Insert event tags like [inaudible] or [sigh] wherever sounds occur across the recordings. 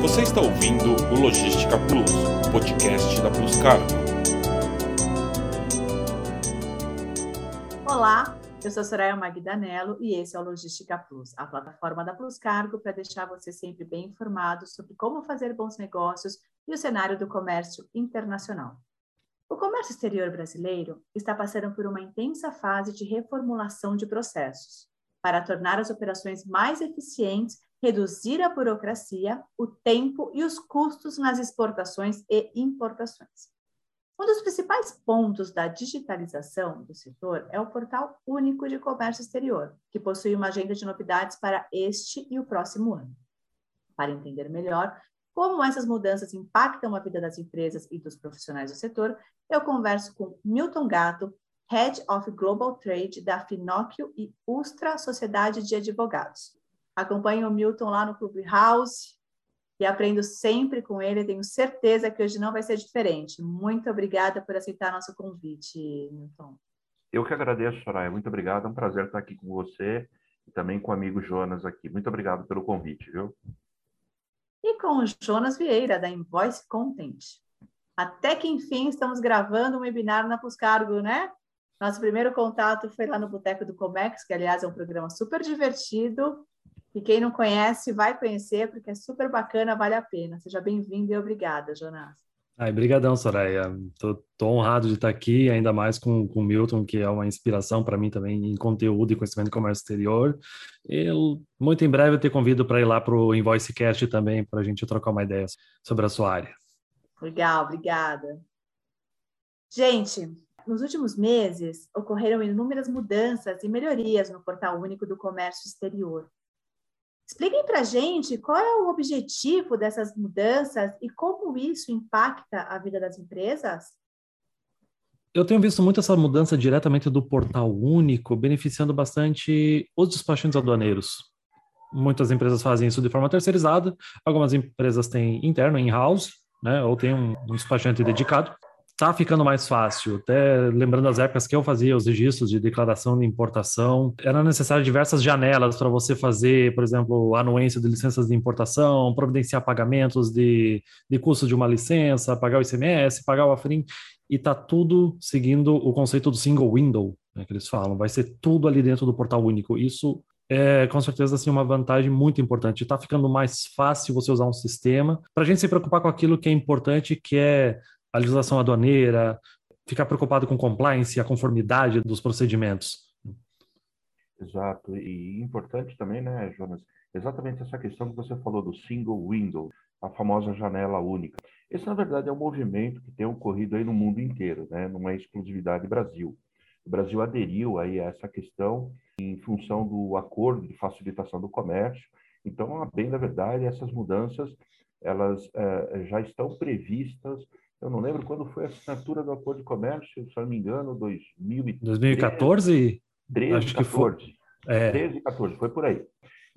Você está ouvindo o Logística Plus, podcast da Plus Cargo. Olá, eu sou Soraya Magdanello e esse é o Logística Plus, a plataforma da Plus Cargo para deixar você sempre bem informado sobre como fazer bons negócios e o cenário do comércio internacional. O comércio exterior brasileiro está passando por uma intensa fase de reformulação de processos para tornar as operações mais eficientes reduzir a burocracia, o tempo e os custos nas exportações e importações. Um dos principais pontos da digitalização do setor é o Portal Único de Comércio Exterior, que possui uma agenda de novidades para este e o próximo ano. Para entender melhor como essas mudanças impactam a vida das empresas e dos profissionais do setor, eu converso com Milton Gato, Head of Global Trade da Finóquio e Ustra Sociedade de Advogados. Acompanho o Milton lá no Clubhouse e aprendo sempre com ele. Tenho certeza que hoje não vai ser diferente. Muito obrigada por aceitar nosso convite, Milton. Eu que agradeço, Soraya. Muito obrigado. É um prazer estar aqui com você e também com o amigo Jonas aqui. Muito obrigado pelo convite, viu? E com o Jonas Vieira, da Invoice Content. Até que enfim estamos gravando um webinar na Puscargo, né? Nosso primeiro contato foi lá no Boteco do Comex, que aliás é um programa super divertido e quem não conhece, vai conhecer, porque é super bacana, vale a pena. Seja bem-vindo e obrigada, Jonas. Ai, brigadão, Soraya. Tô, tô, honrado de estar aqui, ainda mais com, o Milton, que é uma inspiração para mim também em conteúdo e conhecimento de comércio exterior. Eu, muito em breve eu te convido para ir lá para o InvoiceCast também, para a gente trocar uma ideia sobre a sua área. Legal, obrigada. Gente, nos últimos meses ocorreram inúmeras mudanças e melhorias no Portal Único do Comércio Exterior. Expliquem para a gente qual é o objetivo dessas mudanças e como isso impacta a vida das empresas? Eu tenho visto muito essa mudança diretamente do portal único, beneficiando bastante os despachantes aduaneiros. Muitas empresas fazem isso de forma terceirizada, algumas empresas têm interno, in-house, né, ou tem um, um despachante dedicado tá ficando mais fácil. Até lembrando as épocas que eu fazia os registros de declaração de importação, era necessário diversas janelas para você fazer, por exemplo, anuência de licenças de importação, providenciar pagamentos de, de custo de uma licença, pagar o ICMS, pagar o AFRIM, e tá tudo seguindo o conceito do single window, né, que eles falam. Vai ser tudo ali dentro do portal único. Isso é com certeza assim, uma vantagem muito importante. Está ficando mais fácil você usar um sistema para a gente se preocupar com aquilo que é importante, que é a legislação aduaneira, ficar preocupado com compliance, a conformidade dos procedimentos. Exato. E importante também, né, Jonas, exatamente essa questão que você falou do single window, a famosa janela única. Esse, na verdade, é um movimento que tem ocorrido aí no mundo inteiro, né? não é exclusividade Brasil. O Brasil aderiu aí a essa questão em função do acordo de facilitação do comércio. Então, bem da verdade, essas mudanças elas eh, já estão previstas eu não lembro quando foi a assinatura do Acordo de Comércio, se não me engano, 2013, 2014? 13, Acho 14. Que foi. É. 13, 14, foi por aí.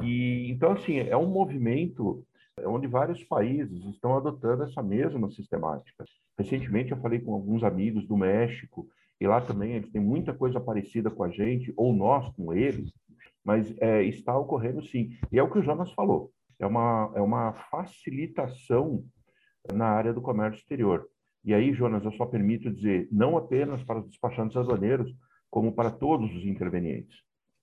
E, então, assim, é um movimento onde vários países estão adotando essa mesma sistemática. Recentemente, eu falei com alguns amigos do México, e lá também eles têm muita coisa parecida com a gente, ou nós com eles, mas é, está ocorrendo sim. E é o que o Jonas falou, é uma, é uma facilitação na área do comércio exterior. E aí, Jonas, eu só permito dizer, não apenas para os despachantes aduaneiros, como para todos os intervenientes.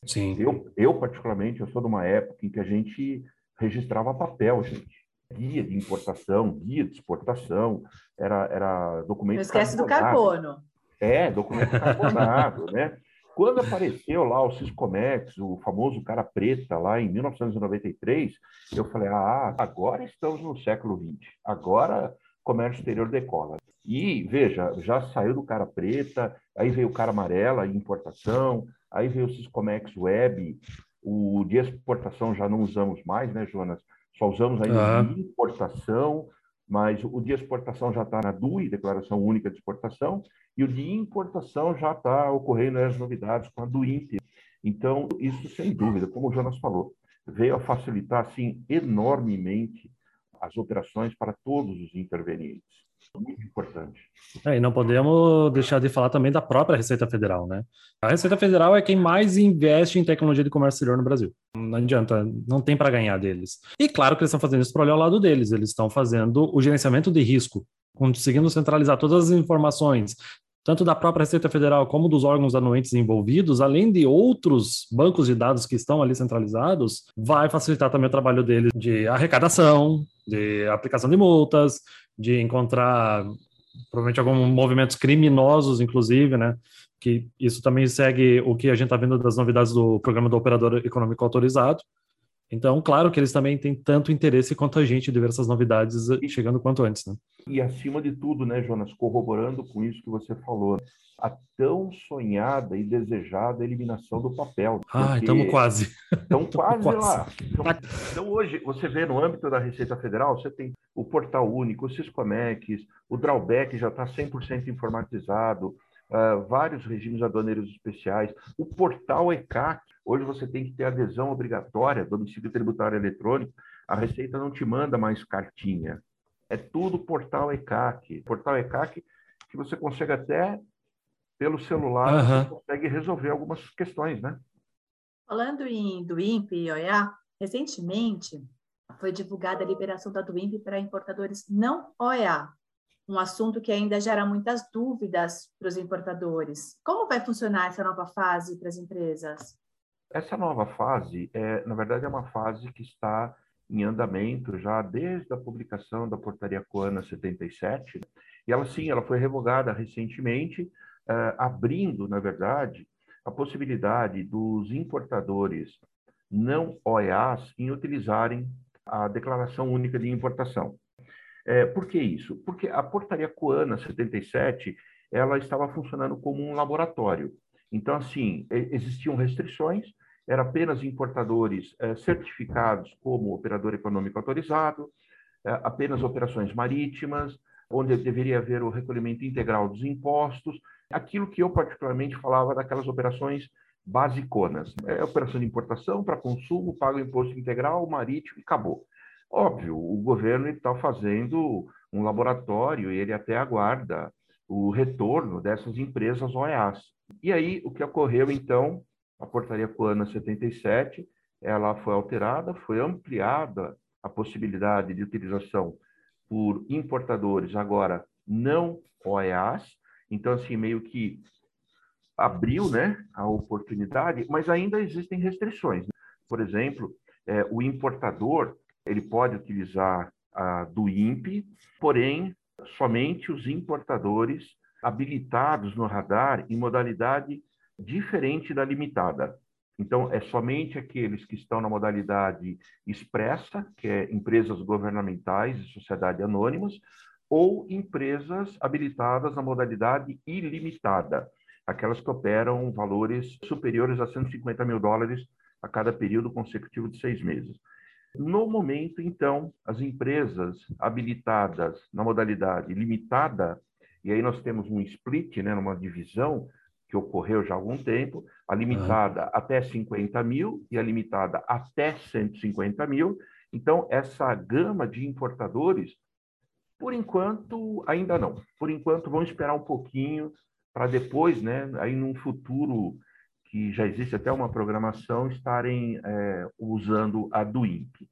Sim. Eu, eu, particularmente, eu sou de uma época em que a gente registrava papel, gente. Guia de importação, guia de exportação, era, era documento. Não esquece do carbono. É, documento carbonado, [laughs] né? Quando apareceu lá o Ciscomex, o famoso cara preta, lá em 1993, eu falei: ah, agora estamos no século XX, agora comércio exterior decola. E veja, já saiu do cara preta, aí veio o cara amarela, importação, aí veio o Ciscomex Web, o de exportação já não usamos mais, né, Jonas? Só usamos ainda uhum. de importação, mas o de exportação já está na DUI, Declaração Única de Exportação, e o de importação já está ocorrendo as novidades com a DUIMP. Então, isso sem dúvida, como o Jonas falou, veio a facilitar assim enormemente as operações para todos os intervenientes. Muito importante. É, e não podemos deixar de falar também da própria Receita Federal, né? A Receita Federal é quem mais investe em tecnologia de comércio exterior no Brasil. Não adianta, não tem para ganhar deles. E claro que eles estão fazendo isso para olhar ao lado deles, eles estão fazendo o gerenciamento de risco, conseguindo centralizar todas as informações, tanto da própria Receita Federal como dos órgãos anuentes envolvidos, além de outros bancos de dados que estão ali centralizados, vai facilitar também o trabalho deles de arrecadação, de aplicação de multas, de encontrar provavelmente alguns movimentos criminosos, inclusive, né? Que isso também segue o que a gente está vendo das novidades do programa do operador econômico autorizado. Então, claro que eles também têm tanto interesse quanto a gente de ver essas novidades chegando quanto antes, né? E acima de tudo, né, Jonas, corroborando com isso que você falou, a tão sonhada e desejada eliminação do papel. Ah, estamos quase. Estamos [laughs] quase, quase, lá. Então, então, hoje, você vê no âmbito da Receita Federal, você tem o Portal Único, o Siscomex, o Drawback já está 100% informatizado, uh, vários regimes aduaneiros especiais, o Portal ECAC, hoje você tem que ter adesão obrigatória, domicílio tributário eletrônico, a Receita não te manda mais cartinha, é tudo portal ECAC. Portal ECAC que você consegue até pelo celular, uhum. você consegue resolver algumas questões, né? Falando em do INPE e OEA, recentemente foi divulgada a liberação da DUIMP para importadores não OEA, um assunto que ainda gera muitas dúvidas para os importadores. Como vai funcionar essa nova fase para as empresas? Essa nova fase, é, na verdade, é uma fase que está em andamento já desde a publicação da portaria Coana 77. E ela, sim, ela foi revogada recentemente, uh, abrindo, na verdade, a possibilidade dos importadores não OEAs em utilizarem a Declaração Única de Importação. É, por que isso? Porque a portaria Coana 77 ela estava funcionando como um laboratório. Então, assim, existiam restrições, era apenas importadores eh, certificados como operador econômico autorizado, eh, apenas operações marítimas, onde deveria haver o recolhimento integral dos impostos, aquilo que eu particularmente falava daquelas operações basiconas. É operação de importação para consumo, paga o imposto integral, marítimo e acabou. Óbvio, o governo está fazendo um laboratório e ele até aguarda o retorno dessas empresas OEAs. E aí, o que ocorreu, então, a portaria Coana 77, ela foi alterada, foi ampliada a possibilidade de utilização por importadores agora não OEAs, então assim meio que abriu, né, a oportunidade, mas ainda existem restrições. Né? Por exemplo, é, o importador ele pode utilizar a do INPE, porém somente os importadores habilitados no radar em modalidade diferente da limitada. Então, é somente aqueles que estão na modalidade expressa, que é empresas governamentais e sociedade anônimas, ou empresas habilitadas na modalidade ilimitada, aquelas que operam valores superiores a 150 mil dólares a cada período consecutivo de seis meses. No momento, então, as empresas habilitadas na modalidade limitada, e aí nós temos um split, né, uma divisão, que ocorreu já há algum tempo, a limitada uhum. até 50 mil e a limitada até 150 mil. Então, essa gama de importadores, por enquanto, ainda não. Por enquanto, vamos esperar um pouquinho para depois, né, aí num futuro que já existe até uma programação, estarem é, usando a do INPE.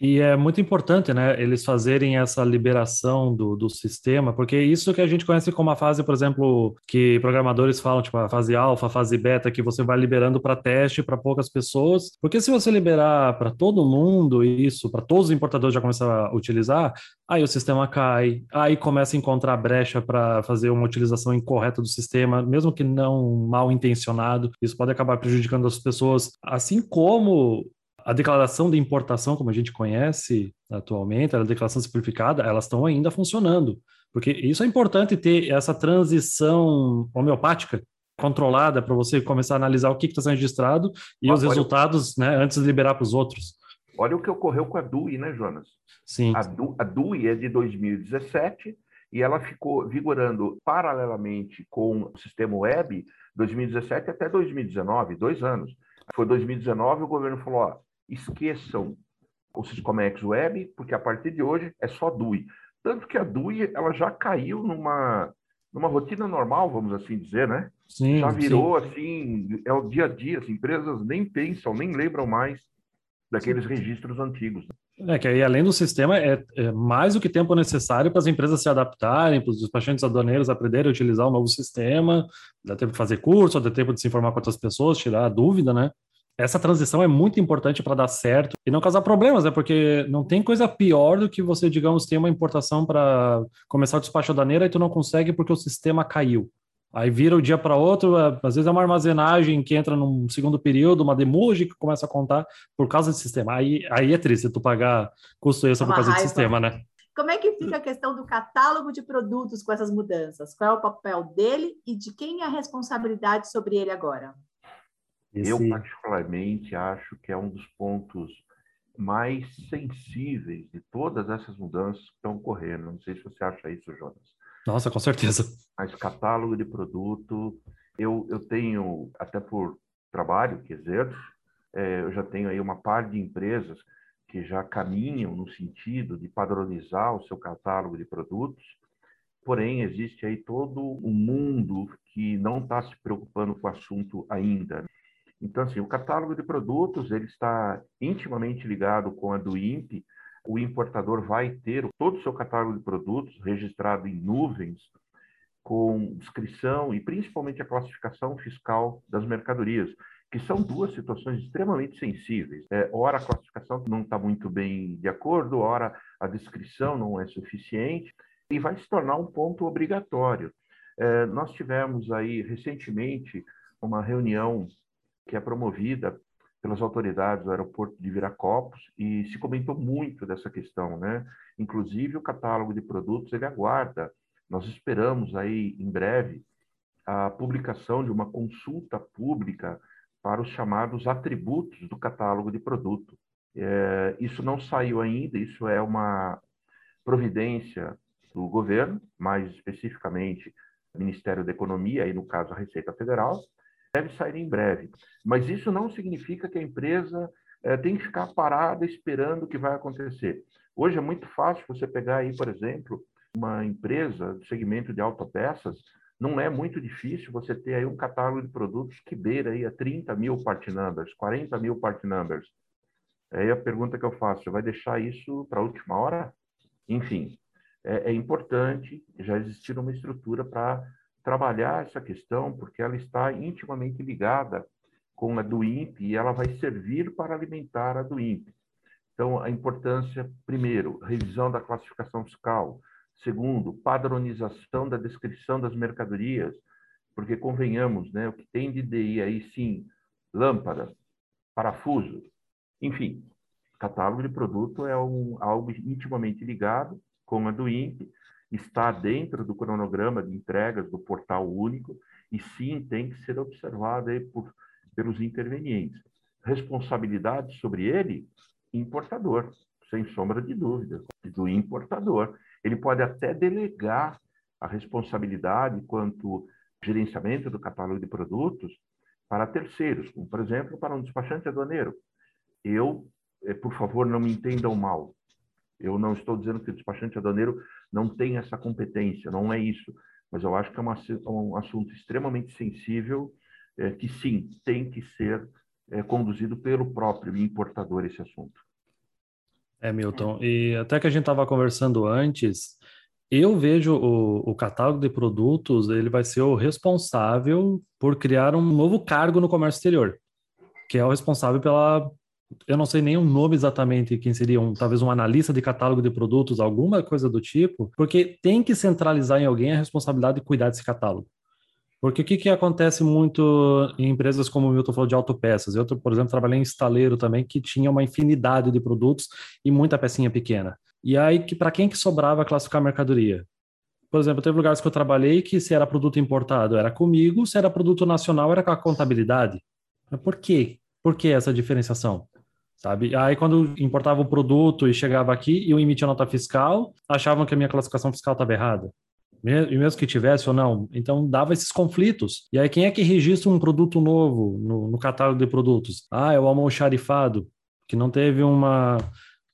E é muito importante, né, eles fazerem essa liberação do, do sistema, porque isso que a gente conhece como a fase, por exemplo, que programadores falam, tipo a fase alfa, a fase beta, que você vai liberando para teste para poucas pessoas. Porque se você liberar para todo mundo isso, para todos os importadores já começar a utilizar, aí o sistema cai, aí começa a encontrar brecha para fazer uma utilização incorreta do sistema, mesmo que não mal intencionado. Isso pode acabar prejudicando as pessoas, assim como a declaração de importação, como a gente conhece atualmente, a declaração simplificada, elas estão ainda funcionando. Porque isso é importante ter essa transição homeopática controlada para você começar a analisar o que está sendo registrado e os resultados né, antes de liberar para os outros. Olha o que ocorreu com a DUI, né, Jonas? Sim. A, Du, a DUI é de 2017 e ela ficou vigorando paralelamente com o sistema web 2017 até 2019, dois anos. Foi 2019 o governo falou, ó, esqueçam o Syscomex Web, porque a partir de hoje é só DUI. Tanto que a DUI ela já caiu numa, numa rotina normal, vamos assim dizer, né? Sim, já virou sim. assim, é o dia a dia, as empresas nem pensam, nem lembram mais daqueles registros antigos. É que aí, além do sistema, é, é mais do que tempo necessário para as empresas se adaptarem, para os despachantes aduaneiros aprenderem a utilizar o novo sistema, dá tempo de fazer curso, dá tempo de se informar com outras pessoas, tirar a dúvida, né? Essa transição é muito importante para dar certo e não causar problemas, né? Porque não tem coisa pior do que você, digamos, ter uma importação para começar o despacho aduaneiro e tu não consegue porque o sistema caiu. Aí vira o dia para outro, é, às vezes é uma armazenagem que entra num segundo período, uma demuge que começa a contar por causa desse sistema. Aí, aí é triste tu pagar custo extra por causa raiva. desse sistema, né? Como é que fica a questão do catálogo de produtos com essas mudanças? Qual é o papel dele e de quem é a responsabilidade sobre ele agora? Esse... Eu, particularmente, acho que é um dos pontos mais sensíveis de todas essas mudanças que estão ocorrendo. Não sei se você acha isso, Jonas. Nossa, com certeza. Mas catálogo de produto, eu, eu tenho, até por trabalho que exerço, é, eu já tenho aí uma par de empresas que já caminham no sentido de padronizar o seu catálogo de produtos, porém existe aí todo um mundo que não está se preocupando com o assunto ainda. Então, assim, o catálogo de produtos ele está intimamente ligado com a do INPE, o importador vai ter todo o seu catálogo de produtos registrado em nuvens, com descrição e principalmente a classificação fiscal das mercadorias, que são duas situações extremamente sensíveis. É, ora, a classificação não está muito bem de acordo, ora, a descrição não é suficiente, e vai se tornar um ponto obrigatório. É, nós tivemos aí recentemente uma reunião que é promovida pelas autoridades do aeroporto de Viracopos e se comentou muito dessa questão, né? Inclusive o catálogo de produtos ele aguarda. Nós esperamos aí em breve a publicação de uma consulta pública para os chamados atributos do catálogo de produto. É, isso não saiu ainda, isso é uma providência do governo, mais especificamente Ministério da Economia, aí no caso a Receita Federal, deve sair em breve. Mas isso não significa que a empresa é, tem que ficar parada esperando o que vai acontecer. Hoje é muito fácil você pegar aí, por exemplo, uma empresa do segmento de autopeças, não é muito difícil você ter aí um catálogo de produtos que beira aí a 30 mil part numbers, 40 mil part numbers. Aí a pergunta que eu faço, você vai deixar isso para a última hora? Enfim, é, é importante já existir uma estrutura para trabalhar essa questão, porque ela está intimamente ligada com a do INPE e ela vai servir para alimentar a do INPE. Então, a importância, primeiro, revisão da classificação fiscal. Segundo, padronização da descrição das mercadorias, porque convenhamos, né, o que tem de DI aí sim, lâmpada, parafuso, enfim, catálogo de produto é um, algo intimamente ligado com a do INPE está dentro do cronograma de entregas do portal único e sim tem que ser observado aí por, pelos intervenientes. Responsabilidade sobre ele, importador, sem sombra de dúvida, do importador. Ele pode até delegar a responsabilidade quanto gerenciamento do catálogo de produtos para terceiros, como, por exemplo, para um despachante aduaneiro. Eu, eh, por favor, não me entendam mal. Eu não estou dizendo que o despachante aduaneiro não tem essa competência, não é isso. Mas eu acho que é uma, um assunto extremamente sensível, é, que sim, tem que ser é, conduzido pelo próprio importador esse assunto. É, Milton, e até que a gente estava conversando antes, eu vejo o, o, catálogo de produtos, ele vai ser o responsável por criar um novo cargo no comércio exterior, que é o responsável pela eu não sei nem o nome exatamente quem seria, um, talvez um analista de catálogo de produtos, alguma coisa do tipo, porque tem que centralizar em alguém a responsabilidade de cuidar desse catálogo. Porque o que, que acontece muito em empresas como o Milton falou de autopeças? Eu, por exemplo, trabalhei em estaleiro também, que tinha uma infinidade de produtos e muita pecinha pequena. E aí, que, para quem que sobrava classificar a mercadoria? Por exemplo, teve lugares que eu trabalhei que se era produto importado era comigo, se era produto nacional era com a contabilidade. Mas por quê? Por que essa diferenciação? Sabe? Aí quando importava o produto e chegava aqui e eu emitia nota fiscal, achavam que a minha classificação fiscal estava errada. E mesmo que tivesse ou não, então dava esses conflitos. E aí quem é que registra um produto novo no, no catálogo de produtos? Ah, é o almoxarifado, que não teve uma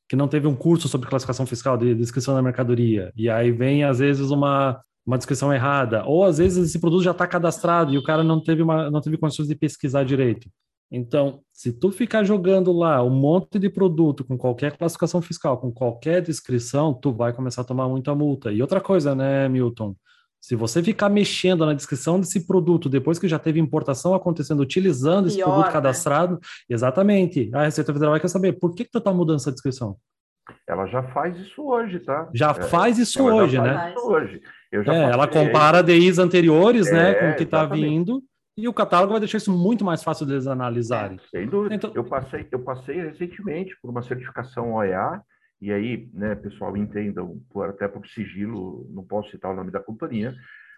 que não teve um curso sobre classificação fiscal de descrição da mercadoria, e aí vem, às vezes, uma, uma descrição errada, ou às vezes esse produto já está cadastrado e o cara não teve, uma, não teve condições de pesquisar direito. Então, se tu ficar jogando lá um monte de produto com qualquer classificação fiscal, com qualquer descrição, tu vai começar a tomar muita multa. E outra coisa, né, Milton? Se você ficar mexendo na descrição desse produto depois que já teve importação acontecendo, utilizando esse Pior, produto né? cadastrado, exatamente, a Receita Federal vai quer saber por que, que tu tá mudando essa descrição? Ela já faz isso hoje, tá? Já É, faz isso ela já hoje, faz né? isso hoje. Eu já É, ela compara DIs anteriores, né, É, com o que está vindo, e o catálogo vai deixar isso muito mais fácil deles analisarem. Sem dúvida. Então- Eu, passei, eu passei recentemente por uma certificação OEA, e aí, né, pessoal, entendam, por, até por sigilo, não posso citar o nome da companhia,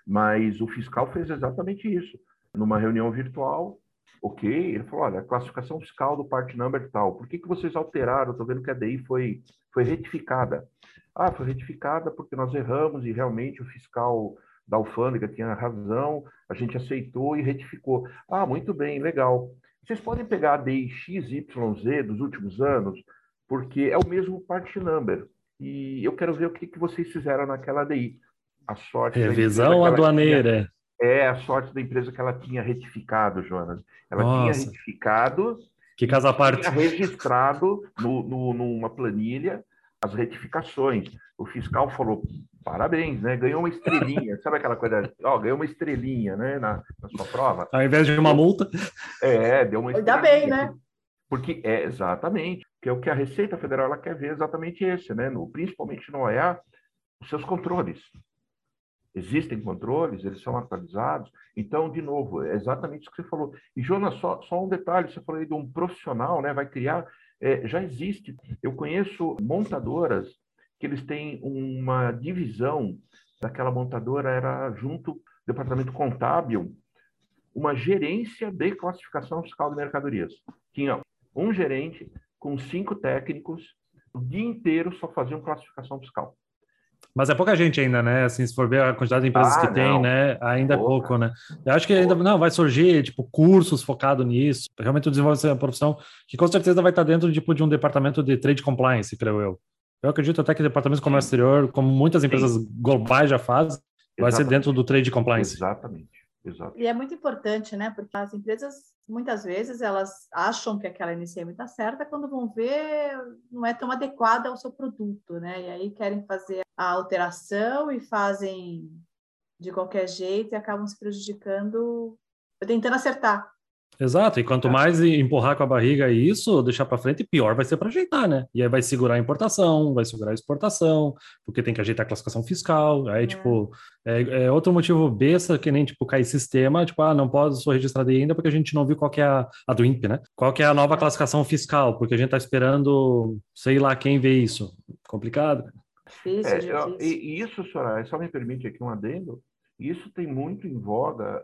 mas o fiscal fez exatamente isso. Numa reunião virtual, ok, ele falou, olha, classificação fiscal do part number tal, por que, que vocês alteraram? Estou vendo que a DI foi, foi retificada. Ah, foi retificada porque nós erramos e realmente o fiscal da alfândega tinha razão, a gente aceitou e retificou. Ah, muito bem, legal. Vocês podem pegar a DI XYZ dos últimos anos, porque é o mesmo part number. E eu quero ver o que, que vocês fizeram naquela DI. A sorte Revisão aduaneira. tinha- é a sorte da empresa que ela tinha retificado, Jonas. Ela tinha Nossa. retificado Que casa à parte. tinha registrado no, no- numa planilha as retificações. O fiscal falou, parabéns, né? Ganhou uma estrelinha. [laughs] Sabe aquela coisa? Ó, ganhou uma estrelinha, né? Na, na sua prova. Ao invés de uma multa, É, deu uma Ainda estrelinha. bem, né? Porque é exatamente, que é o que a Receita Federal ela quer ver exatamente esse, né? No, principalmente no OEA, os seus controles. Existem controles, eles são atualizados. Então, de novo, é exatamente isso que você falou. E, Jonas, só, só um detalhe: você falou aí de um profissional, né? Vai criar. É, já existe. Eu conheço montadoras que eles têm uma divisão daquela montadora, era junto departamento contábil, uma gerência de classificação fiscal de mercadorias. Tinha um gerente com cinco técnicos, o dia inteiro só faziam classificação fiscal. Mas é pouca gente ainda, né? Assim, se for ver a quantidade de empresas Ah, que tem, não. né? Ainda é Pouca. pouco, né? Eu acho que ainda não vai surgir, tipo, cursos focados nisso. Realmente desenvolver essa profissão que com certeza vai estar dentro tipo, de um departamento de trade compliance, creio eu. Eu acredito até que departamento de comércio exterior, como muitas empresas globais já fazem, vai ser dentro do trade compliance. Exatamente. Exato. E é muito importante, né? Porque as empresas, muitas vezes, elas acham que aquela NCM está certa, quando vão ver, não é tão adequada ao seu produto, né? E aí querem fazer a alteração e fazem de qualquer jeito e acabam se prejudicando, tentando acertar. Exato, e quanto mais empurrar com a barriga isso, deixar para frente, pior vai ser para ajeitar, né? E aí vai segurar a importação, vai segurar a exportação, porque tem que ajeitar a classificação fiscal. Aí, É. tipo, é, é outro motivo besta que nem, tipo, cair sistema, tipo, ah, não pode sou registrado ainda porque a gente não viu qual que é a, a do INPE, né? Qual que é a nova classificação fiscal, porque a gente tá esperando, sei lá quem vê isso. Complicado. Difícil, É, difícil. e, e isso, Soraya, só me permite aqui um adendo, isso tem muito em voga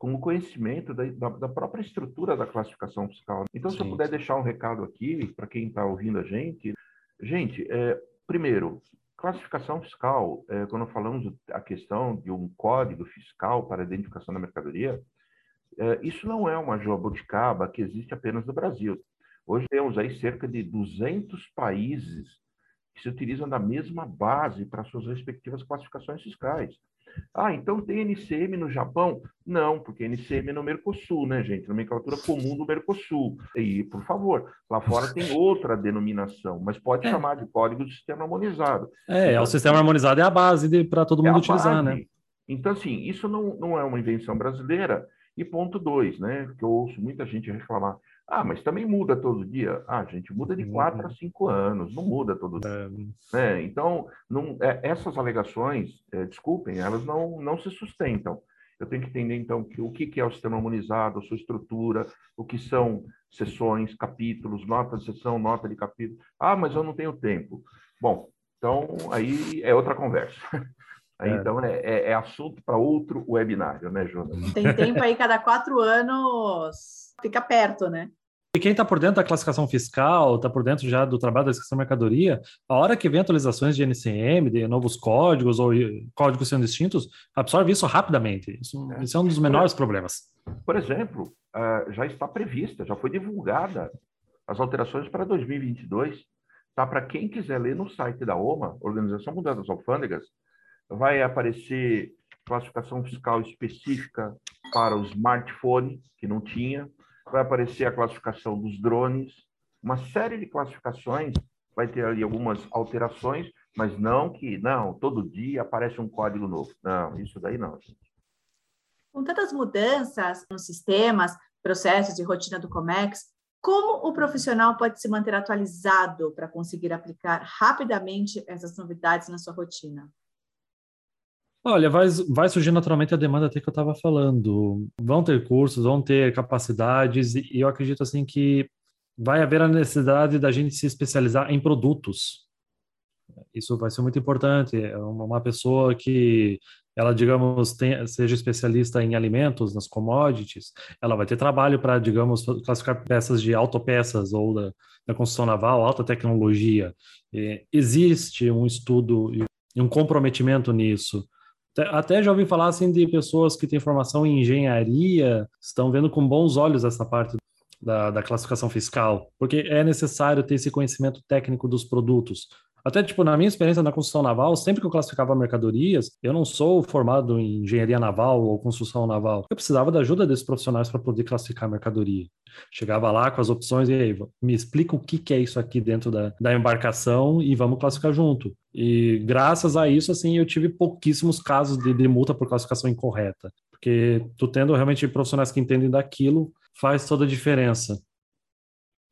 com o conhecimento da, da, da própria estrutura da classificação fiscal. Então, se eu puder deixar um recado aqui para quem está ouvindo a gente, gente, é, primeiro, classificação fiscal, é, quando falamos a questão de um código fiscal para identificação da mercadoria, é, isso não é uma jabuticaba que existe apenas no Brasil. Hoje temos aí cerca de 200 países que se utilizam da mesma base para suas respectivas classificações fiscais. Ah, então tem NCM no Japão? Não, porque NCM é no Mercosul, né, gente? Nomenclatura comum do Mercosul. E, por favor, lá fora tem [laughs] outra denominação, mas pode É. chamar de código de sistema harmonizado. É, é o sistema harmonizado é a base para todo É mundo a utilizar, base. né? Então, assim, isso não, não é uma invenção brasileira. E ponto dois, né? Que eu ouço muita gente reclamar. Ah, mas também muda todo dia. Ah, gente, muda de Uhum. quatro a cinco anos, não muda todo dia. É, né? Então, não, é, essas alegações, é, desculpem, elas não, não se sustentam. Eu tenho que entender, então, que, o que, que é o sistema harmonizado, a sua estrutura, o que são sessões, capítulos, nota de sessão, nota de capítulo. Ah, mas eu não tenho tempo. Bom, então aí é outra conversa. [laughs] Aí, É. Então, é, é- é assunto para outro webinário, né, Jonas? Tem tempo aí, cada quatro anos, fica perto, né? E quem está por dentro da classificação fiscal, está por dentro já do trabalho da descrição de mercadoria, a hora que vem atualizações de NCM, de novos códigos ou códigos sendo distintos, absorve isso rapidamente. Isso, É. isso é um dos menores problemas. Por exemplo, já está prevista, já foi divulgada as alterações para 2022. Tá? Para quem quiser ler no site da OMA, Organização Mundial das Alfândegas, vai aparecer classificação fiscal específica para o smartphone, que não tinha, vai aparecer a classificação dos drones, uma série de classificações, vai ter ali algumas alterações, mas não que, não, todo dia aparece um código novo. Não, isso daí não, gente. Com tantas mudanças nos sistemas, processos e rotina do Comex, como o profissional pode se manter atualizado para conseguir aplicar rapidamente essas novidades na sua rotina? Olha, vai, vai surgir naturalmente a demanda até que eu estava falando. Vão ter cursos, vão ter capacidades, e eu acredito assim que vai haver a necessidade da gente se especializar em produtos. Isso vai ser muito importante. É uma pessoa que ela, digamos, tenha, seja especialista em alimentos, nas commodities, ela vai ter trabalho para, digamos, classificar peças de autopeças ou da, da construção naval, alta tecnologia. E existe um estudo e um comprometimento nisso. Até já ouvi falar assim de pessoas que têm formação em engenharia, estão vendo com bons olhos essa parte da, da classificação fiscal, porque é necessário ter esse conhecimento técnico dos produtos. Até, tipo, na minha experiência na construção naval, sempre que eu classificava mercadorias, eu não sou formado em engenharia naval ou construção naval. Eu precisava da ajuda desses profissionais para poder classificar a mercadoria. Chegava lá com as opções e aí, me explica o que, que é isso aqui dentro da, da embarcação e vamos classificar junto. E graças a isso, assim, eu tive pouquíssimos casos de, de multa por classificação incorreta. Porque tu tendo realmente profissionais que entendem daquilo, faz toda a diferença.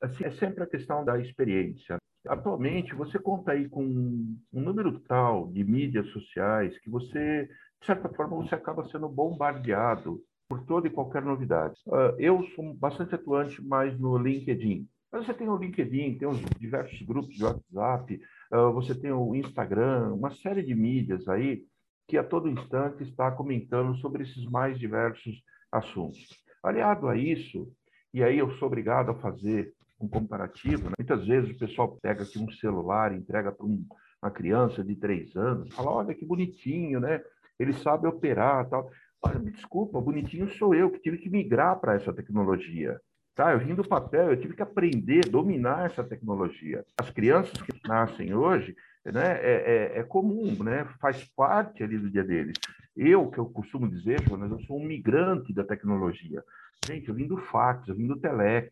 Assim, é sempre a questão da experiência. Atualmente, você conta aí com um número tal de mídias sociais que você, de certa forma, você acaba sendo bombardeado por toda e qualquer novidade. Uh, eu sou bastante atuante mais no LinkedIn. Mas você tem o LinkedIn, tem os diversos grupos de WhatsApp, uh, você tem o Instagram, uma série de mídias aí que a todo instante está comentando sobre esses mais diversos assuntos. Aliado a isso, e aí eu sou obrigado a fazer um comparativo. Né? Muitas vezes o pessoal pega aqui um celular, entrega para um, uma criança de três anos, fala, olha que bonitinho, né? Ele sabe operar tal. Olha, me desculpa, bonitinho sou eu que tive que migrar para essa tecnologia. Tá? Eu vim do papel, eu tive que aprender, dominar essa tecnologia. As crianças que nascem hoje, né, é, é, é, comum, né? faz parte ali do dia deles. Eu, que eu costumo dizer, eu sou um migrante da tecnologia. Gente, eu vim do fax, eu vim do telex,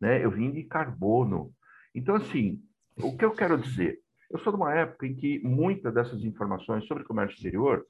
né? Eu vim de carbono. Então, assim, o que eu quero dizer? Eu sou de uma época em que muitas dessas informações sobre comércio exterior,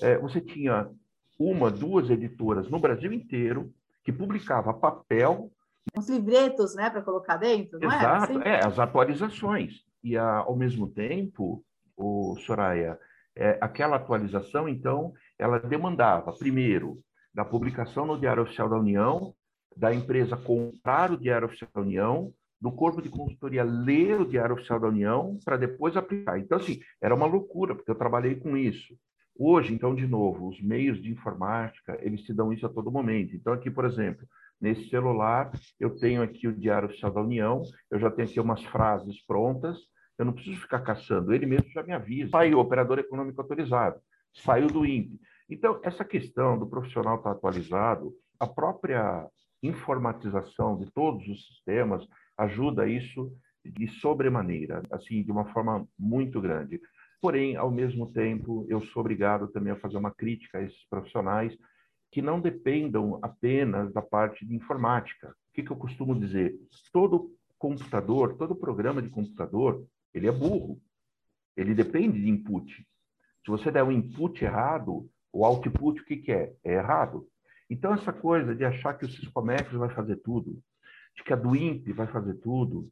é, você tinha uma, duas editoras no Brasil inteiro que publicava papel. Os livretos, né, para colocar dentro, não Exato, é? Assim? É, as atualizações. E, a, ao mesmo tempo, o Soraya, é, aquela atualização, então, ela demandava, primeiro, da publicação no Diário Oficial da União da empresa comprar o Diário Oficial da União, do corpo de consultoria ler o Diário Oficial da União para depois aplicar. Então, assim, era uma loucura, porque eu trabalhei com isso. Hoje, então, de novo, os meios de informática, eles te dão isso a todo momento. Então, aqui, por exemplo, nesse celular, eu tenho aqui o Diário Oficial da União, eu já tenho aqui umas frases prontas, eu não preciso ficar caçando, ele mesmo já me avisa. Saiu, operador econômico autorizado, saiu do INPE. Então, essa questão do profissional estar atualizado, a própria informatização de todos os sistemas ajuda isso de sobremaneira, assim, de uma forma muito grande. Porém, ao mesmo tempo, eu sou obrigado também a fazer uma crítica a esses profissionais que não dependam apenas da parte de informática. O que, que eu costumo dizer? Todo computador, todo programa de computador, ele é burro. Ele depende de input. Se você der um input errado, o output o que, que é? É errado. Então, essa coisa de achar que o Siscomex vai fazer tudo, de que a do INPE vai fazer tudo,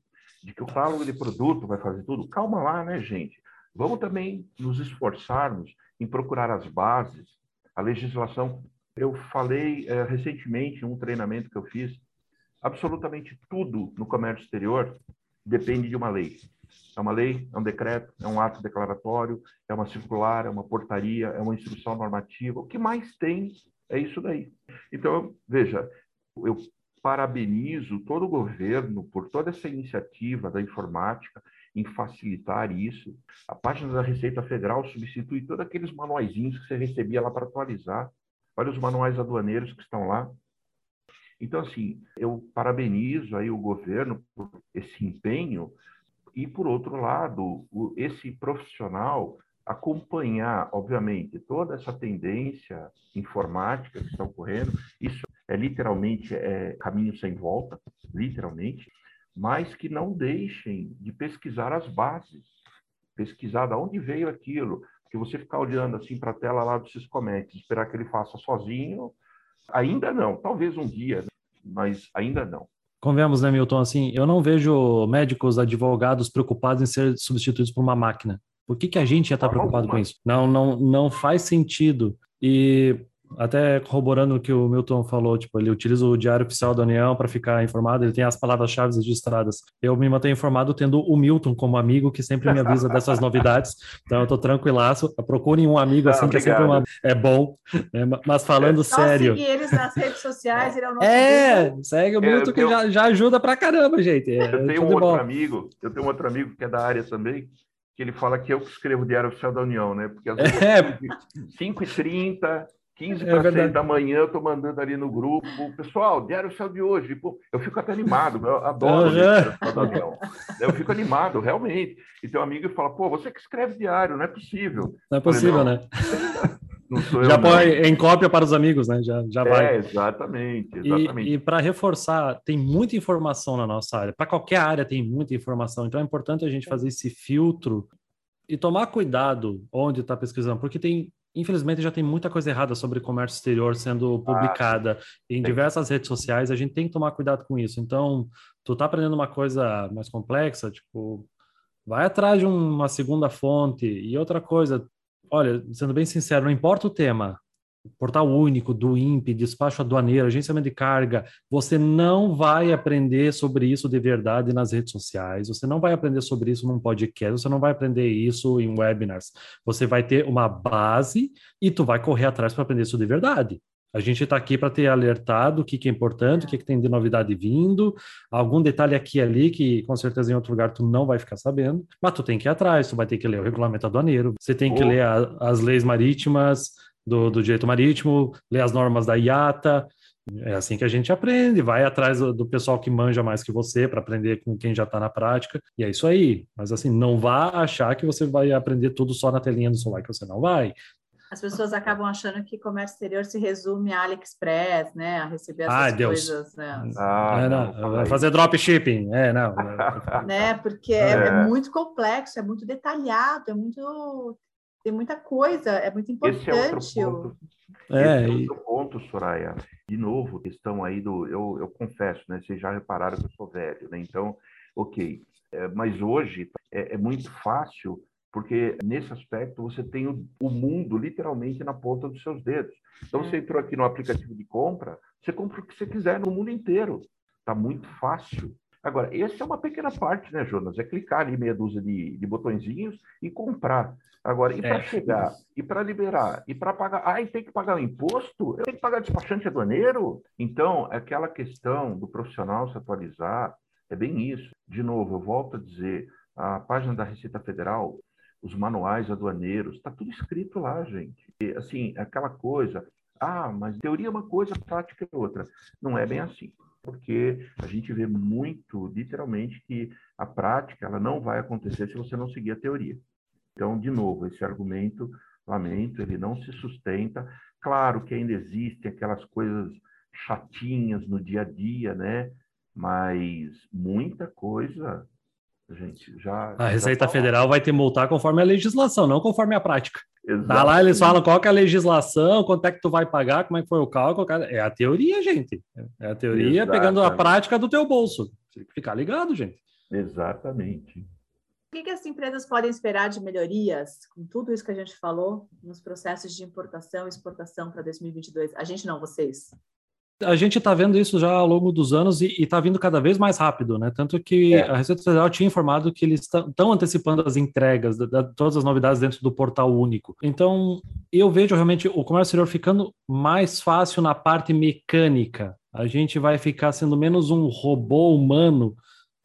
de que o catálogo de produto vai fazer tudo, calma lá, né, gente? Vamos também nos esforçarmos em procurar as bases, a legislação. Eu falei é, recentemente em um treinamento que eu fiz, absolutamente tudo no comércio exterior depende de uma lei. É uma lei, é um decreto, é um ato declaratório, é uma circular, é uma portaria, é uma instrução normativa. O que mais tem é isso daí. Então, veja, eu parabenizo todo o governo por toda essa iniciativa da informática em facilitar isso. A página da Receita Federal substitui todos aqueles manuaizinhos que você recebia lá para atualizar. Olha os manuais aduaneiros que estão lá. Então, assim, eu parabenizo aí o governo por esse empenho, e, por outro lado, esse profissional acompanhar, obviamente, toda essa tendência informática que está ocorrendo, isso é literalmente é, caminho sem volta, literalmente, mas que não deixem de pesquisar as bases, pesquisar de onde veio aquilo, que você ficar olhando assim para a tela lá do Siscomet, esperar que ele faça sozinho, ainda não, talvez um dia, né? mas ainda não. Convenhamos, né, Milton? Assim, eu não vejo médicos, advogados preocupados em ser substituídos por uma máquina. Por que, que a gente ia estar preocupado com isso? Não, não, não faz sentido. E até corroborando o que o Milton falou, tipo, ele utiliza o Diário Oficial da União para ficar informado, ele tem as palavras-chave registradas. Eu me mantenho informado tendo o Milton como amigo, que sempre me avisa dessas novidades, então eu tô tranquilaço. Procurem um amigo assim, ah, que é sempre uma... é bom, né? mas falando é, sério. seguir eles nas redes sociais, ele é o nosso É, segue o Milton tenho... que já, já ajuda pra caramba, gente. É, eu tenho um outro bom. amigo, eu tenho um outro amigo que é da área também, que ele fala que eu que escrevo o Diário Oficial da União, né? Porque às [laughs] vezes é. 5h30, 15 para é 6 da manhã, eu estou mandando ali no grupo, pessoal, Diário Oficial de hoje. Pô, eu fico até animado, eu adoro uhum. o Diário Oficial da União. Eu fico animado, realmente. E tem um amigo que fala, pô, você que escreve diário, não é possível. Não é possível, falei, não. né? [laughs] já põe em cópia para os amigos, né? Já, já é, vai. Exatamente, exatamente. E, e para reforçar, tem muita informação na nossa área. Para qualquer área tem muita informação. Então é importante a gente fazer esse filtro e tomar cuidado onde está pesquisando, porque tem, infelizmente, já tem muita coisa errada sobre comércio exterior sendo ah, publicada ah, em diversas redes sociais. A gente tem que tomar cuidado com isso. Então, tu tá aprendendo uma coisa mais complexa, tipo, vai atrás de uma segunda fonte. E outra coisa, olha, sendo bem sincero, não importa o tema, portal único do INPE, despacho aduaneiro, agenciamento de carga, você não vai aprender sobre isso de verdade nas redes sociais, você não vai aprender sobre isso num podcast, você não vai aprender isso em webinars. Você vai ter uma base e tu vai correr atrás para aprender isso de verdade. A gente está aqui para ter alertado o que, que é importante, o que, que tem de novidade vindo, algum detalhe aqui e ali que com certeza em outro lugar tu não vai ficar sabendo, mas tu tem que ir atrás, tu vai ter que ler o regulamento aduaneiro, você tem que oh. ler a, as leis marítimas, do, do direito marítimo, ler as normas da IATA. É assim que a gente aprende, vai atrás do, do pessoal que manja mais que você para aprender com quem já está na prática. E é isso aí. Mas assim, não vá achar que você vai aprender tudo só na telinha do celular, que você não vai. As pessoas acabam achando que comércio exterior se resume a AliExpress, né? A receber essas Ai, coisas, né? Ah, é, não, não fazer dropshipping, é, não. [laughs] né? Porque é. é. muito complexo, é muito detalhado, é muito tem muita coisa, é muito importante. Esse é outro ponto, é, Esse é outro ponto Soraya. De novo, questão aí do. Eu, eu confesso, né? Vocês já repararam que eu sou velho, né? Então, ok. É, mas hoje é, é, muito fácil, porque nesse aspecto você tem o, mundo literalmente na ponta dos seus dedos. Então, você entrou aqui no aplicativo de compra, você compra o que você quiser no mundo inteiro. Está muito fácil. Agora, essa é uma pequena parte, né, Jonas? É clicar ali meia dúzia de, de botõezinhos e comprar. Agora, e para é. chegar, e para liberar, e para pagar, ah, e tem que pagar o imposto? Eu tenho que pagar despachante aduaneiro? Então, aquela questão do profissional se atualizar, é bem isso. De novo, eu volto a dizer, a página da Receita Federal, os manuais aduaneiros, está tudo escrito lá, gente. E, assim, aquela coisa, ah, mas teoria é uma coisa, prática é outra. Não é bem assim porque a gente vê muito, literalmente, que a prática ela não vai acontecer se você não seguir a teoria. Então, de novo, esse argumento, lamento, ele não se sustenta. Claro que ainda existem aquelas coisas chatinhas no dia a dia, né? Mas muita coisa, gente, já. A Receita já tá Federal vai ter multar conforme a legislação, não conforme a prática. Exatamente. Tá lá, eles falam qual que é a legislação, quanto é que tu vai pagar, como é que foi o cálculo. É a teoria, gente. É a teoria Exatamente. pegando a prática do teu bolso. Tem que ficar ligado, gente. Exatamente que, que as empresas podem esperar de melhorias com tudo isso que a gente falou nos processos de importação e exportação para 2022? A gente não, vocês. A gente está vendo isso já ao longo dos anos e está vindo cada vez mais rápido, né? Tanto que é. a Receita Federal tinha informado que eles estão antecipando as entregas, de, de, todas as novidades dentro do portal único. Então, eu vejo realmente o comércio exterior ficando mais fácil na parte mecânica. A gente vai ficar sendo menos um robô humano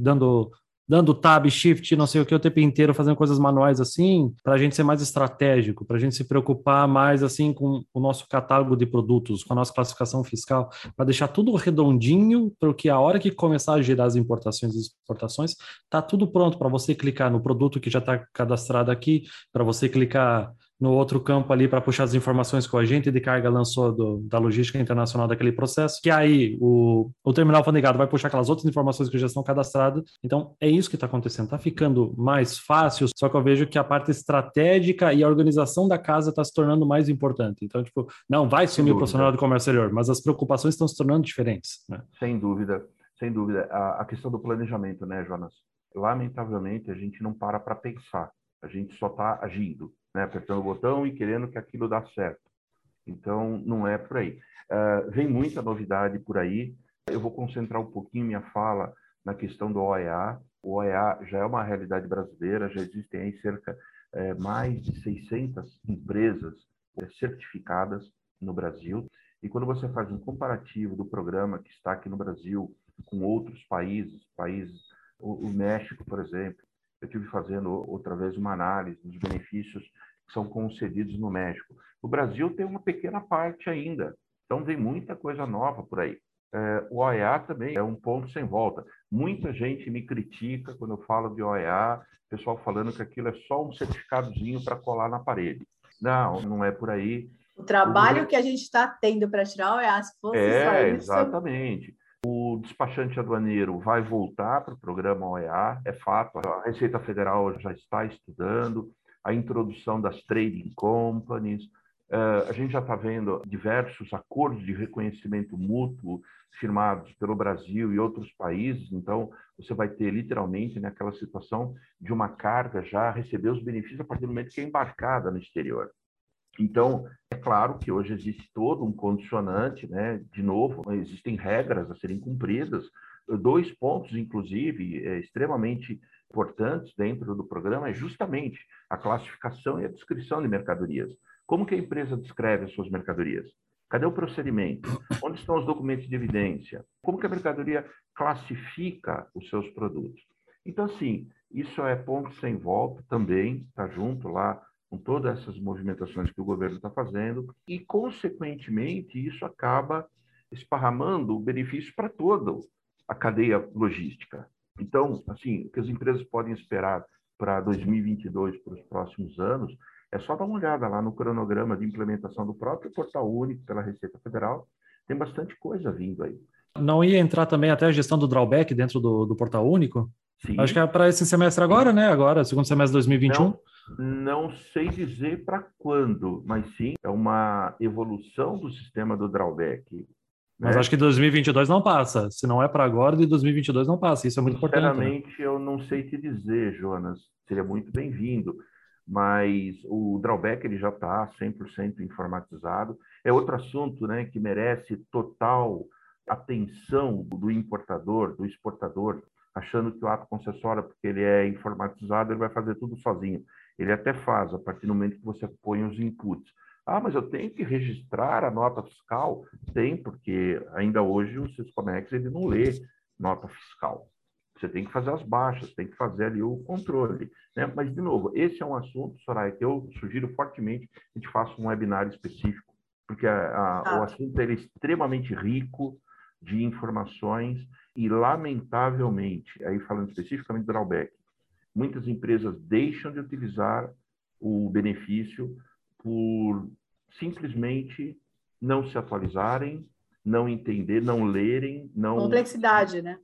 dando dando tab, shift, não sei o que o tempo inteiro, fazendo coisas manuais assim, para a gente ser mais estratégico, para a gente se preocupar mais assim com o nosso catálogo de produtos, com a nossa classificação fiscal, para deixar tudo redondinho, para que a hora que começar a girar as importações e exportações, tá tudo pronto para você clicar no produto que já está cadastrado aqui, para você clicar no outro campo ali para puxar as informações que o agente de carga lançou do, da logística internacional daquele processo, que aí o, o terminal alfandegário vai puxar aquelas outras informações que já estão cadastradas. Então, é isso que está acontecendo. Está ficando mais fácil, só que eu vejo que a parte estratégica e a organização da casa está se tornando mais importante. Então, tipo, não vai sumir o profissional do comércio exterior, mas as preocupações estão se tornando diferentes. Né? Sem dúvida, sem dúvida. A, a questão do planejamento, né, Jonas? Lamentavelmente, a gente não para para pensar. A gente só está agindo né, apertando o botão e querendo que aquilo dá certo. Então, não é por aí. Uh, vem muita novidade por aí. Eu vou concentrar um pouquinho minha fala na questão do OEA. O OEA já é uma realidade brasileira, já existem aí cerca é, mais de 600 empresas é, certificadas no Brasil. E quando você faz um comparativo do programa que está aqui no Brasil com outros países, países, o, o México, por exemplo, eu tive fazendo outra vez uma análise dos benefícios que são concedidos no México. O Brasil tem uma pequena parte ainda, então vem muita coisa nova por aí. É, o OEA também é um ponto sem volta. Muita gente me critica quando eu falo de OEA, pessoal falando que aquilo é só um certificadozinho para colar na parede. Não, não é por aí. O trabalho o... que a gente está tendo para tirar o OEA, se fosse é. Exatamente. O despachante aduaneiro vai voltar para o programa OEA, é fato, a Receita Federal já está estudando a introdução das trading companies. Uh, a gente já está vendo diversos acordos de reconhecimento mútuo firmados pelo Brasil e outros países. Então, você vai ter literalmente naquela né, situação de uma carga já receber os benefícios a partir do momento que é embarcada no exterior. Então, é claro que hoje existe todo um condicionante, né? De novo, existem regras a serem cumpridas. Dois pontos, inclusive, é, extremamente importantes dentro do programa é justamente a classificação e a descrição de mercadorias. Como que a empresa descreve as suas mercadorias? Cadê o procedimento? Onde estão os documentos de evidência? Como que a mercadoria classifica os seus produtos? Então, assim, isso é ponto sem volta também, está junto lá com todas essas movimentações que o governo está fazendo, e, consequentemente, isso acaba esparramando o benefício para toda a cadeia logística. Então, assim, o que as empresas podem esperar para 2022, para os próximos anos, é só dar uma olhada lá no cronograma de implementação do próprio Portal Único pela Receita Federal, tem bastante coisa vindo aí. Não ia entrar também até a gestão do drawback dentro do, do Portal Único? Sim. Acho que é para esse semestre agora, né? Agora, segundo semestre de 2021. Não, não sei dizer para quando, mas sim, é uma evolução do sistema do drawback. Mas né? acho que 2022 não passa. Se não é para agora, de 2022 não passa. Isso é muito importante. Né? Sinceramente, né? eu não sei te dizer, Jonas. Seria muito bem-vindo. Mas o drawback ele já está 100% informatizado. É outro assunto né, que merece total atenção do importador, do exportador, achando que o ato concessório, porque ele é informatizado, ele vai fazer tudo sozinho. Ele até faz, a partir do momento que você põe os inputs. Ah, mas eu tenho que registrar a nota fiscal? Tem, porque ainda hoje o Syscomex ele não lê nota fiscal. Você tem que fazer as baixas, tem que fazer ali o controle. Né? Mas, de novo, esse é um assunto, Soraya, que eu sugiro fortemente que a gente faça um webinar específico, porque a, a, ah. o assunto é extremamente rico de informações e, lamentavelmente, aí falando especificamente do drawback, muitas empresas deixam de utilizar o benefício por simplesmente não se atualizarem, não entender, não lerem, não complexidade, né?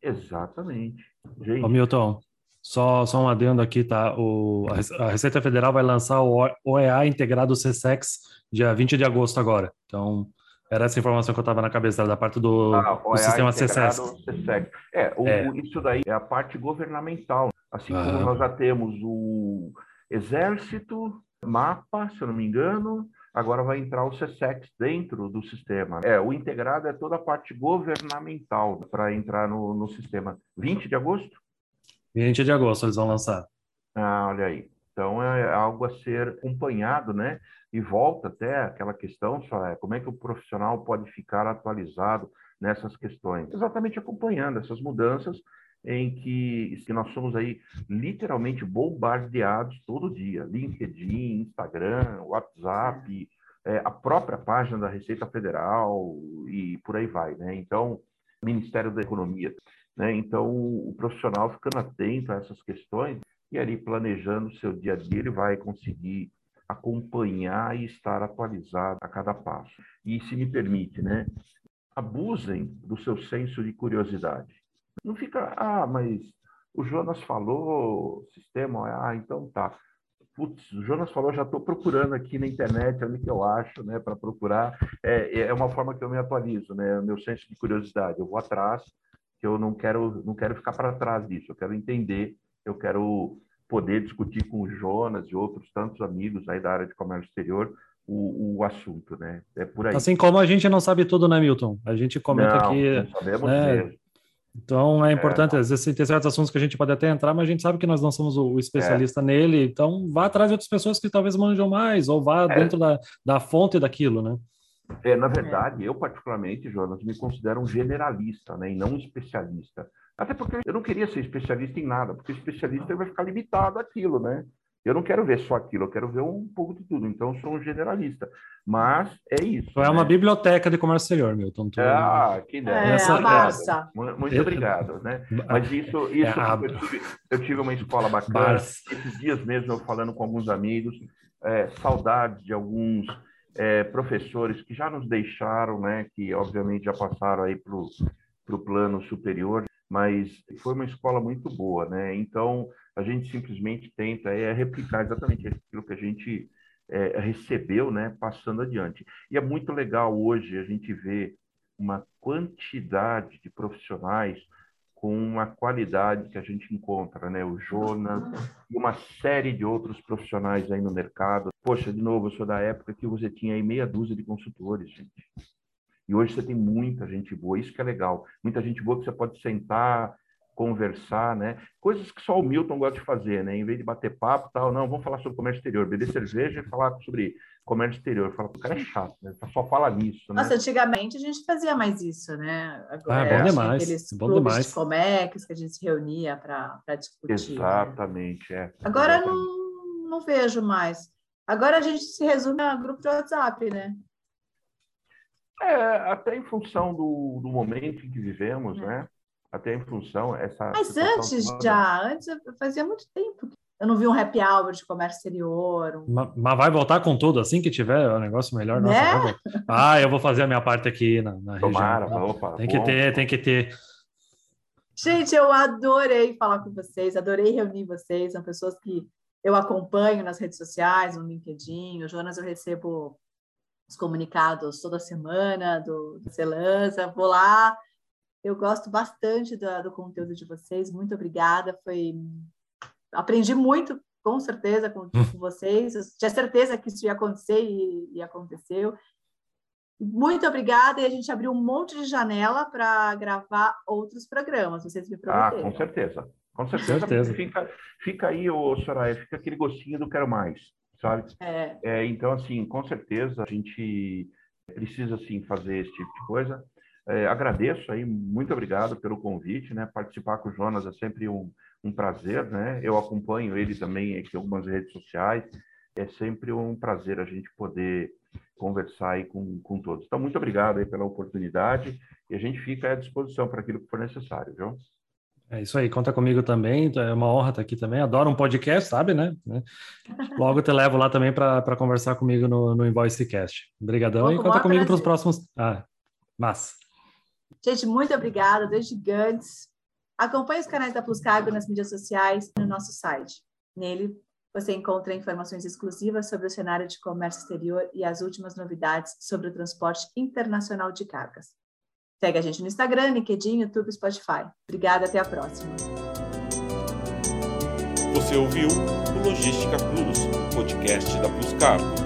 Exatamente. Gente. Ô, Milton, só, só um adendo aqui, tá? O, a Receita Federal vai lançar o OEA integrado CSEX dia 20 de agosto agora. Então, era essa informação que eu estava na cabeça, da parte do, ah, do sistema CSEX. É, o, é, isso daí é a parte governamental. Assim como nós já temos o Exército, mapa, se eu não me engano, agora vai entrar o CSEX dentro do sistema. É, o integrado é toda a parte governamental para entrar no, no sistema. 20 de agosto? 20 de agosto eles vão lançar. Ah, olha aí. Então é algo a ser acompanhado, né? E volta até aquela questão, só é como é que o profissional pode ficar atualizado nessas questões. Exatamente acompanhando essas mudanças em que, que nós somos aí literalmente bombardeados todo dia. LinkedIn, Instagram, WhatsApp, é, a própria página da Receita Federal e por aí vai, né? Então, Ministério da Economia, né? Então, o profissional ficando atento a essas questões e ali planejando o seu dia a dia, ele vai conseguir acompanhar e estar atualizado a cada passo. E se me permite, né? Abusem do seu senso de curiosidade. Não fica, ah, mas o Jonas falou, sistema, ah, então tá. Putz, o Jonas falou, já estou procurando aqui na internet, onde que eu acho, né, para procurar. É, é uma forma que eu me atualizo, né, meu senso de curiosidade. Eu vou atrás, que eu não quero, não quero ficar para trás disso, eu quero entender, eu quero poder discutir com o Jonas e outros tantos amigos aí da área de comércio exterior o, o assunto, né? É por aí. Assim como a gente não sabe tudo, né, Milton? A gente comenta não, aqui. Não sabemos né? mesmo. Então é importante, é. às vezes tem certos assuntos que a gente pode até entrar, mas a gente sabe que nós não somos o especialista é. nele, então vá atrás de outras pessoas que talvez manjam mais, ou vá é. dentro da, da fonte daquilo, né? É, na verdade, eu particularmente, Jonas, me considero um generalista, né, e não um especialista. Até porque eu não queria ser especialista em nada, porque especialista vai ficar limitado àquilo, né? Eu não quero ver só aquilo, eu quero ver um pouco de tudo. Então, eu sou um generalista. Mas é isso. Tu é né? uma biblioteca de comércio exterior, Milton. Tu... Ah, que ideia. É, Essa... Barça. Muito obrigado, né? Mas isso, isso é, eu, tive, eu, tive, uma escola bacana. Barça. Esses dias mesmo, eu falando com alguns amigos, é, saudades de alguns é, professores que já nos deixaram, né? Que, obviamente, já passaram aí para o plano superior. Mas foi uma escola muito boa, né? Então, a gente simplesmente tenta é, replicar exatamente aquilo que a gente é, recebeu, né, passando adiante. E é muito legal hoje a gente ver uma quantidade de profissionais com uma qualidade que a gente encontra, né? O Jonas e uma série de outros profissionais aí no mercado. Poxa, de novo, eu sou da época que você tinha aí meia dúzia de consultores, gente. E hoje você tem muita gente boa, isso que é legal. Muita gente boa que você pode sentar, conversar, né? Coisas que só o Milton gosta de fazer, né? Em vez de bater papo tal, não, vamos falar sobre comércio exterior, beber cerveja e falar sobre comércio exterior. Fala, o cara é chato, né? Só fala nisso, né? Nossa, antigamente a gente fazia mais isso, né? Agora, ah, bom demais. Aqueles bom clubes demais. de comex que a gente se reunia para discutir. Né? Exatamente, né? é. Agora não, não vejo mais. Agora a gente se resume a grupo de WhatsApp, né? É, até em função do, do momento em que vivemos, é. né? Até em função essa. Mas antes toda. já, antes fazia muito tempo que eu não vi um happy hour de comércio exterior. Um... Mas, mas, vai voltar com tudo assim que tiver o um negócio melhor. Nossa, né? ah, eu vou fazer a minha parte aqui na, na Tomara, região. Opa, tem que ter, tem que ter. Gente, eu adorei falar com vocês, adorei reunir vocês, são pessoas que eu acompanho nas redes sociais, no LinkedIn. O Jonas, eu recebo os comunicados toda semana do, do Celança, vou lá, eu gosto bastante do, do conteúdo de vocês. Muito obrigada. Foi aprendi muito, com certeza, com, hum. com vocês. Eu tinha certeza que isso ia acontecer e, e aconteceu. Muito obrigada. E a gente abriu um monte de janela para gravar outros programas. Vocês me prometeram. Ah, com certeza. Com certeza. certeza. Fica, fica aí, ô, Soraya, fica aquele gostinho do quero mais, sabe? É. É, então, assim, com certeza a gente precisa, assim, fazer esse tipo de coisa. É, agradeço aí, muito obrigado pelo convite, né? Participar com o Jonas é sempre um, um prazer, né? Eu acompanho ele também aqui em algumas redes sociais. É sempre um prazer a gente poder conversar aí com, com todos. Então, muito obrigado aí pela oportunidade e a gente fica à disposição para aquilo que for necessário, viu? É isso aí, conta comigo também. É uma honra estar aqui também. Adoro um podcast, sabe, né? [laughs] Logo te levo lá também para conversar comigo no, no Invoicecast. Obrigadão e conta comigo para os próximos. Ah, massa. Gente, muito obrigada, desde gigantes. Acompanhe os canais da Plus Cargo nas mídias sociais e no nosso site. Nele, você encontra informações exclusivas sobre o cenário de comércio exterior e as últimas novidades sobre o transporte internacional de cargas. Segue a gente no Instagram, LinkedIn, YouTube Spotify. Obrigada, até a próxima. Você ouviu o Logística Plus, podcast da Plus Cargo.